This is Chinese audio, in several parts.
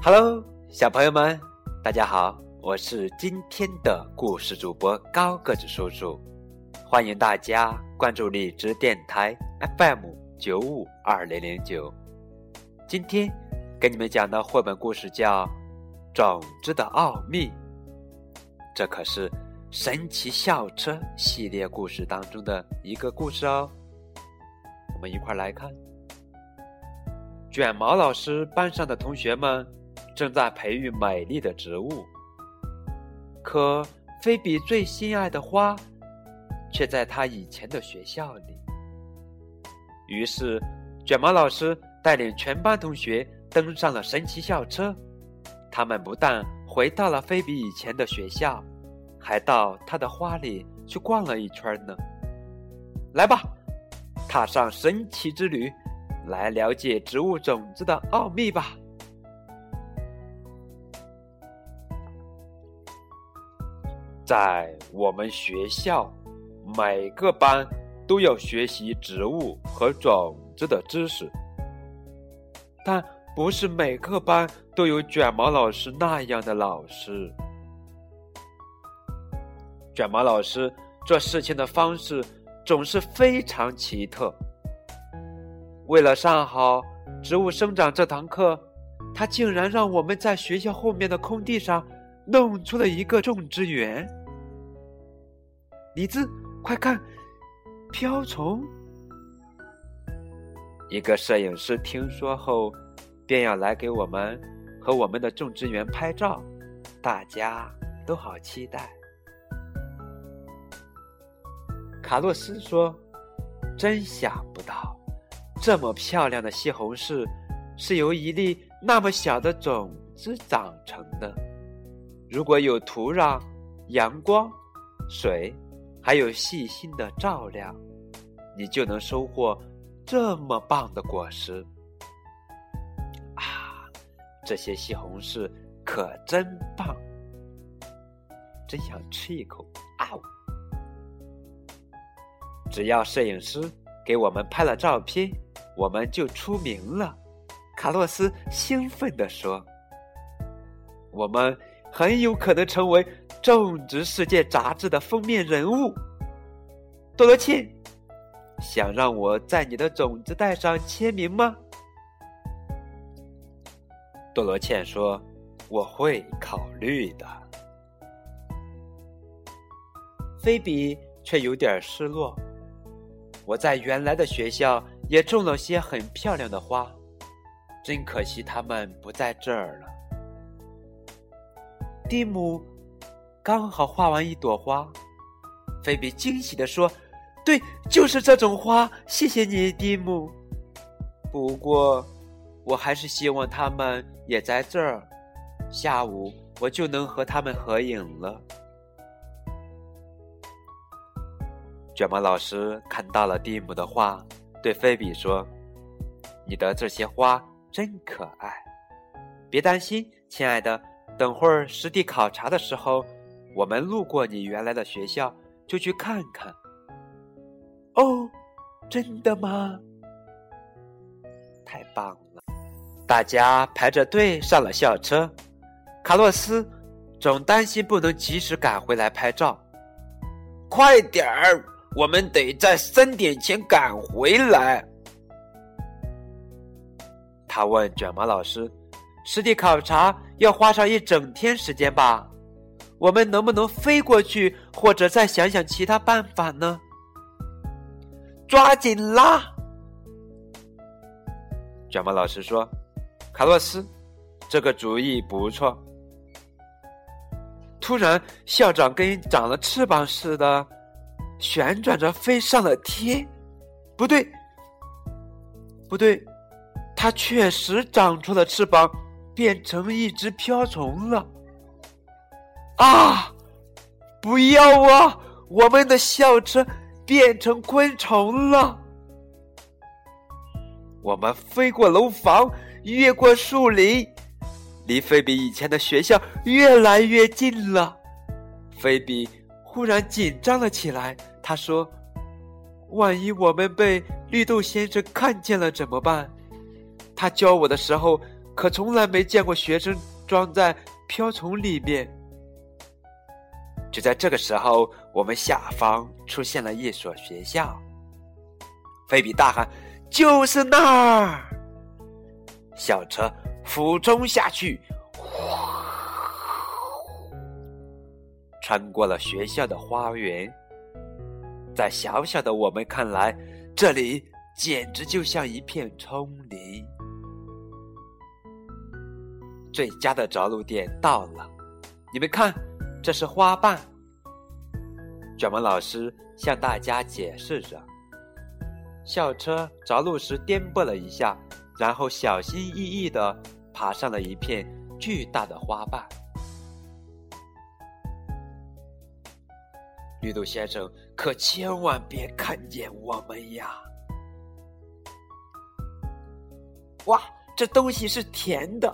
Hello，小朋友们，大家好，我是今天的故事主播高个子叔叔，欢迎大家关注荔枝电台 FM 九五二零零九。今天给你们讲的绘本故事叫《种子的奥秘》，这可是神奇校车系列故事当中的一个故事哦。我们一块来看，卷毛老师班上的同学们。正在培育美丽的植物，可菲比最心爱的花，却在他以前的学校里。于是，卷毛老师带领全班同学登上了神奇校车。他们不但回到了菲比以前的学校，还到他的花里去逛了一圈呢。来吧，踏上神奇之旅，来了解植物种子的奥秘吧。在我们学校，每个班都要学习植物和种子的知识，但不是每个班都有卷毛老师那样的老师。卷毛老师做事情的方式总是非常奇特。为了上好植物生长这堂课，他竟然让我们在学校后面的空地上弄出了一个种植园。李子，快看，瓢虫！一个摄影师听说后，便要来给我们和我们的种植园拍照，大家都好期待。卡洛斯说：“真想不到，这么漂亮的西红柿是由一粒那么小的种子长成的。如果有土壤、阳光、水。”还有细心的照料，你就能收获这么棒的果实。啊，这些西红柿可真棒，真想吃一口！啊！只要摄影师给我们拍了照片，我们就出名了。卡洛斯兴奋地说：“我们很有可能成为……”《种植世界》杂志的封面人物，多罗茜，想让我在你的种子袋上签名吗？多罗茜说：“我会考虑的。”菲比却有点失落。我在原来的学校也种了些很漂亮的花，真可惜他们不在这儿了。蒂姆。刚好画完一朵花，菲比惊喜地说：“对，就是这种花，谢谢你，蒂姆。不过，我还是希望他们也在这儿，下午我就能和他们合影了。”卷毛老师看到了蒂姆的画，对菲比说：“你的这些花真可爱，别担心，亲爱的，等会儿实地考察的时候。”我们路过你原来的学校，就去看看。哦，真的吗？太棒了！大家排着队上了校车。卡洛斯总担心不能及时赶回来拍照。快点儿，我们得在三点前赶回来。他问卷毛老师：“实地考察要花上一整天时间吧？”我们能不能飞过去，或者再想想其他办法呢？抓紧啦！卷毛老师说：“卡洛斯，这个主意不错。”突然，校长跟长了翅膀似的旋转着飞上了天。不对，不对，它确实长出了翅膀，变成一只瓢虫了。啊！不要啊！我们的校车变成昆虫了。我们飞过楼房，越过树林，离菲比以前的学校越来越近了。菲比忽然紧张了起来，他说：“万一我们被绿豆先生看见了怎么办？他教我的时候可从来没见过学生装在瓢虫里面。就在这个时候，我们下方出现了一所学校。菲比大喊：“就是那儿！”小车俯冲下去，穿过了学校的花园。在小小的我们看来，这里简直就像一片丛林。最佳的着陆点到了，你们看，这是花瓣。卷毛老师向大家解释着。校车着陆时颠簸了一下，然后小心翼翼地爬上了一片巨大的花瓣。绿豆先生可千万别看见我们呀！哇，这东西是甜的！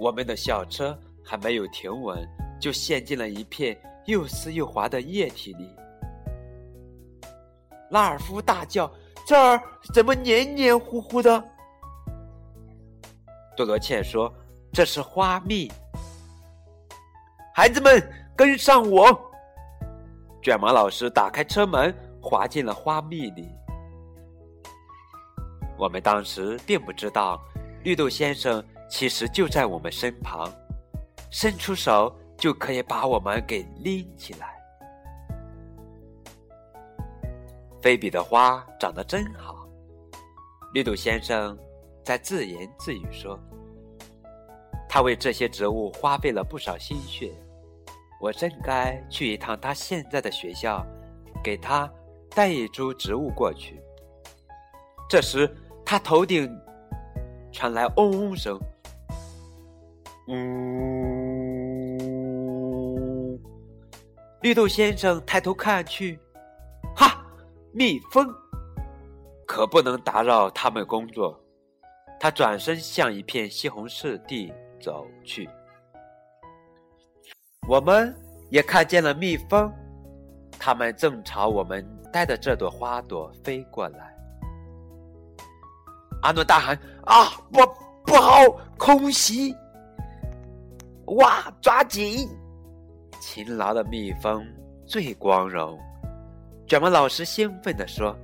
我们的校车还没有停稳，就陷进了一片又湿又滑的液体里。拉尔夫大叫：“这儿怎么黏黏糊糊的？”多罗茜说：“这是花蜜。”孩子们。跟上我！卷毛老师打开车门，滑进了花蜜里。我们当时并不知道，绿豆先生其实就在我们身旁，伸出手就可以把我们给拎起来。菲比的花长得真好，绿豆先生在自言自语说：“他为这些植物花费了不少心血。”我真该去一趟他现在的学校，给他带一株植物过去。这时，他头顶传来嗡嗡声，嗯！绿豆先生抬头看去，哈，蜜蜂！可不能打扰他们工作。他转身向一片西红柿地走去。我们也看见了蜜蜂，它们正朝我们带的这朵花朵飞过来。阿诺大喊：“啊，不，不好，空袭！哇，抓紧！勤劳的蜜蜂最光荣。”卷毛老师兴奋地说：“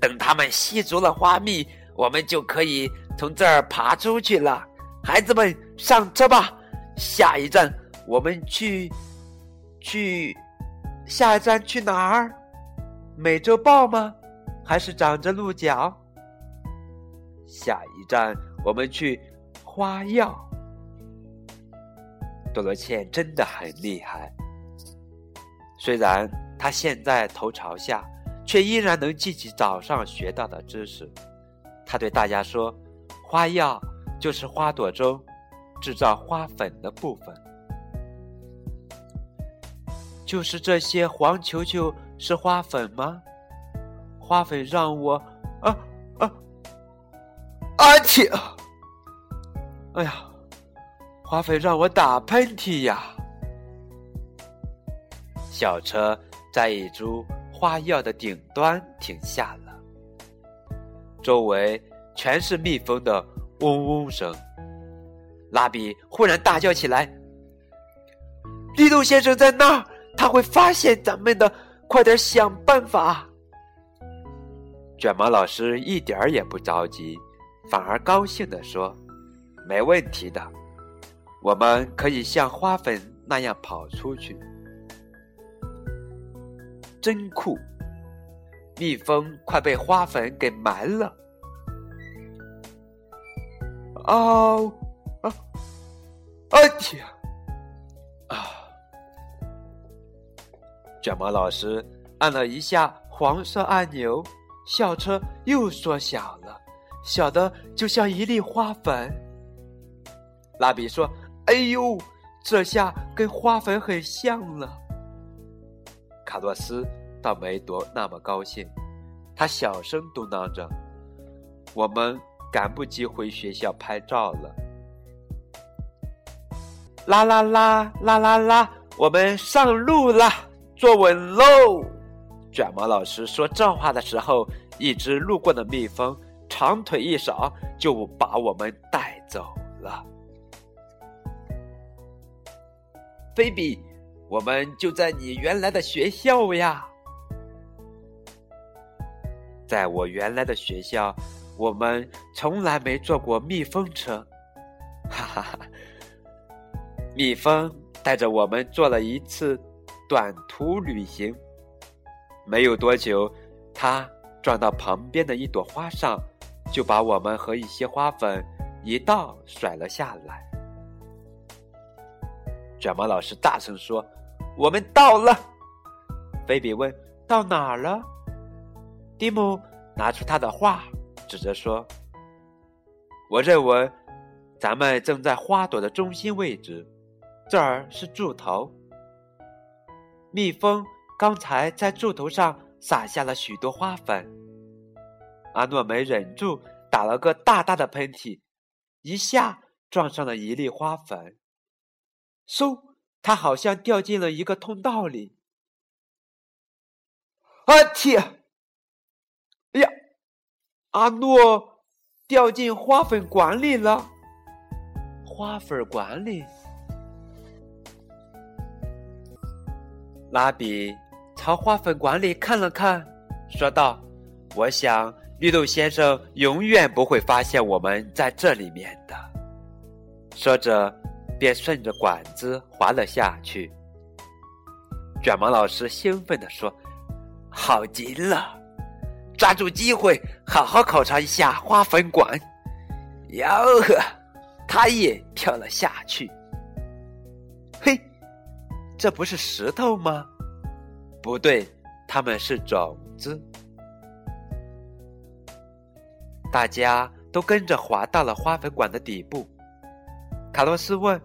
等他们吸足了花蜜，我们就可以从这儿爬出去了。孩子们，上车吧，下一站。”我们去，去，下一站去哪儿？美洲豹吗？还是长着鹿角？下一站我们去花药。多罗茜真的很厉害，虽然她现在头朝下，却依然能记起早上学到的知识。她对大家说：“花药就是花朵中制造花粉的部分。”就是这些黄球球是花粉吗？花粉让我啊啊啊嚏！哎呀，花粉让我打喷嚏呀！小车在一株花药的顶端停下了，周围全是蜜蜂的嗡嗡声。拉比忽然大叫起来：“绿豆先生在那儿！”他会发现咱们的，快点想办法。卷毛老师一点儿也不着急，反而高兴地说：“没问题的，我们可以像花粉那样跑出去，真酷！蜜蜂快被花粉给埋了。”哦，啊，哎呀！啊！卷毛老师按了一下黄色按钮，校车又缩小了，小的就像一粒花粉。蜡笔说：“哎呦，这下跟花粉很像了。”卡洛斯倒没多那么高兴，他小声嘟囔着：“我们赶不及回学校拍照了。”啦啦啦啦啦啦，我们上路啦。坐稳喽！卷毛老师说这话的时候，一只路过的蜜蜂长腿一扫，就把我们带走了。菲比，我们就在你原来的学校呀。在我原来的学校，我们从来没坐过蜜蜂车，哈哈哈！蜜蜂带着我们做了一次短途旅行，没有多久，它撞到旁边的一朵花上，就把我们和一些花粉一道甩了下来。卷毛老师大声说：“我们到了。”菲比问：“到哪儿了？”蒂姆拿出他的画，指着说：“我认为，咱们正在花朵的中心位置，这儿是柱头。蜜蜂刚才在柱头上撒下了许多花粉。”阿诺没忍住，打了个大大的喷嚏，一下撞上了一粒花粉。嗖，他好像掉进了一个通道里。啊嚏！哎呀，阿诺掉进花粉管里了。花粉管里，拉比朝花粉管里看了看，说道：“我想绿豆先生永远不会发现我们在这里面的。”说着，便顺着管子滑了下去。卷毛老师兴奋地说：“好极了！”抓住机会，好好考察一下花粉管。哟呵，他也跳了下去。嘿，这不是石头吗？不对，它们是种子。大家都跟着滑到了花粉管的底部。卡洛斯问：“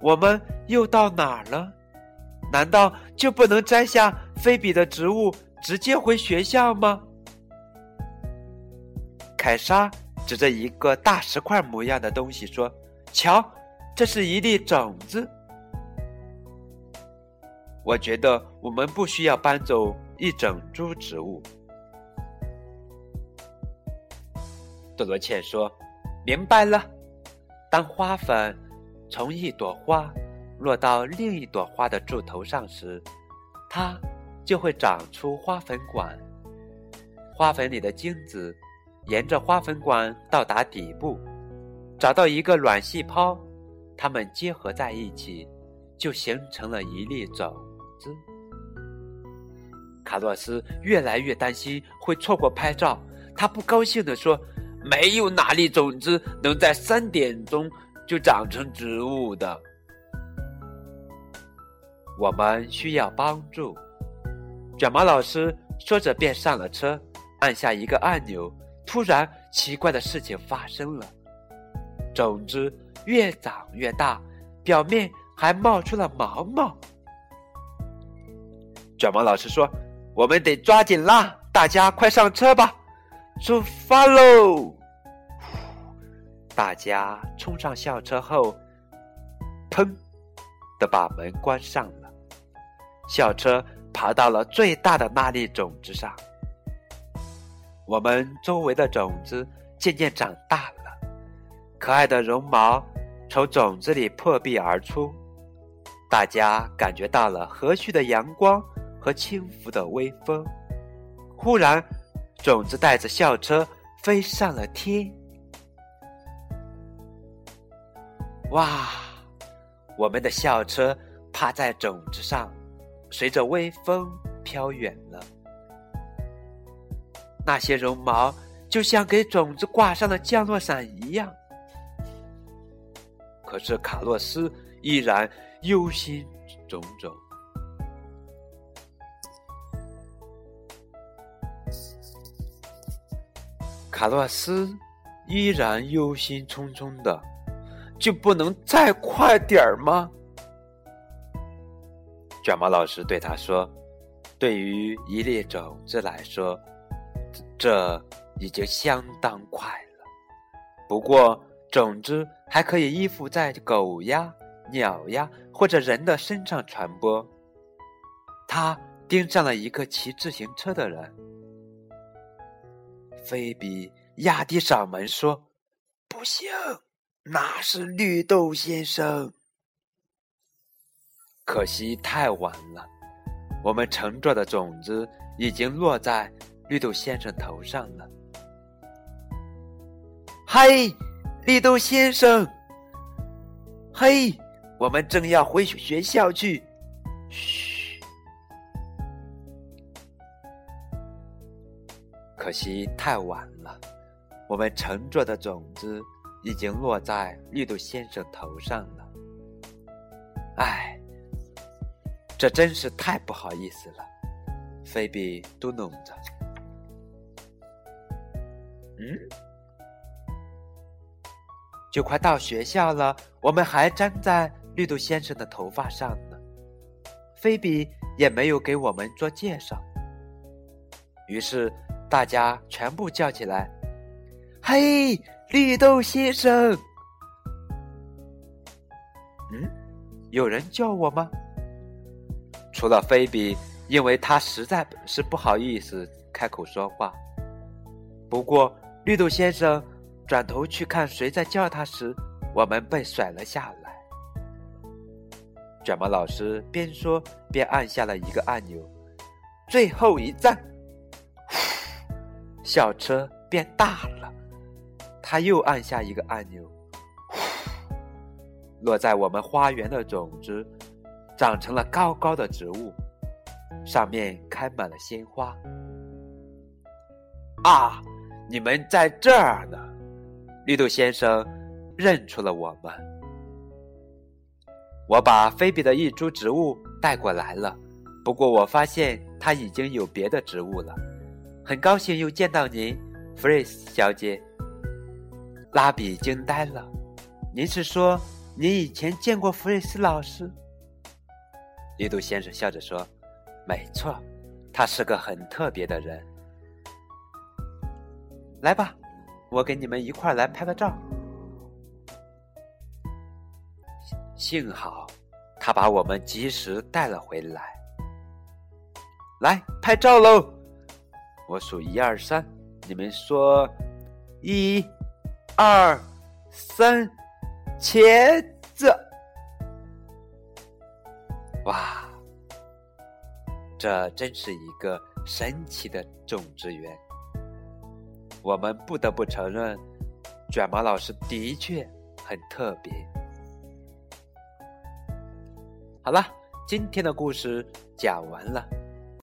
我们又到哪儿了？难道就不能摘下菲比的植物，直接回学校吗？”凯莎指着一个大石块模样的东西说：“瞧，这是一粒种子。我觉得我们不需要搬走一整株植物。”多罗茜说：“明白了。当花粉从一朵花落到另一朵花的柱头上时，它就会长出花粉管。花粉里的精子。”沿着花粉管到达底部，找到一个卵细胞，它们结合在一起，就形成了一粒种子。卡洛斯越来越担心会错过拍照，他不高兴地说：“没有哪粒种子能在三点钟就长成植物的。我们需要帮助。”卷毛老师说着便上了车，按下一个按钮。突然，奇怪的事情发生了，种子越长越大，表面还冒出了毛毛。卷毛老师说：“我们得抓紧啦，大家快上车吧，出发喽！”大家冲上校车后，砰的把门关上了，校车爬到了最大的那粒种子上。我们周围的种子渐渐长大了，可爱的绒毛从种子里破壁而出，大家感觉到了和煦的阳光和轻拂的微风。忽然，种子带着校车飞上了天。哇！我们的校车趴在种子上，随着微风飘远了。那些绒毛就像给种子挂上了降落伞一样，可是卡洛斯依然忧心忡忡。卡洛斯依然忧心忡忡的，就不能再快点儿吗？卷毛老师对他说：“对于一粒种子来说。”这已经相当快了，不过种子还可以依附在狗呀、鸟呀或者人的身上传播。他盯上了一个骑自行车的人。菲比压低嗓门说：“不行，那是绿豆先生。”可惜太晚了，我们沉着的种子已经落在绿豆先生头上了。嘿，绿豆先生！嘿，我们正要回学校去。嘘！可惜太晚了，我们沉着的种子已经落在绿豆先生头上了。唉，这真是太不好意思了。菲比嘟哝着：“嗯。”就快到学校了，我们还粘在绿豆先生的头发上呢。菲比也没有给我们做介绍，于是大家全部叫起来：“嘿，绿豆先生！”嗯，有人叫我吗？除了菲比，因为他实在是不好意思开口说话。不过绿豆先生。转头去看谁在叫他时，我们被甩了下来。卷毛老师边说边按下了一个按钮，最后一站，小车变大了。他又按下一个按钮，落在我们花园的种子长成了高高的植物，上面开满了鲜花。啊，你们在这儿呢！绿豆先生认出了我们，我把菲比的一株植物带过来了。不过我发现它已经有别的植物了。很高兴又见到您，弗瑞斯小姐。拉比惊呆了。您是说您以前见过弗瑞斯老师？绿豆先生笑着说：“没错，他是个很特别的人。来吧。”我跟你们一块来拍个照。幸好他把我们及时带了回来。来拍照喽！我数一二三，你们说一、二、三，茄子！哇，这真是一个神奇的种植园。我们不得不承认，卷毛老师的确很特别。好了，今天的故事讲完了。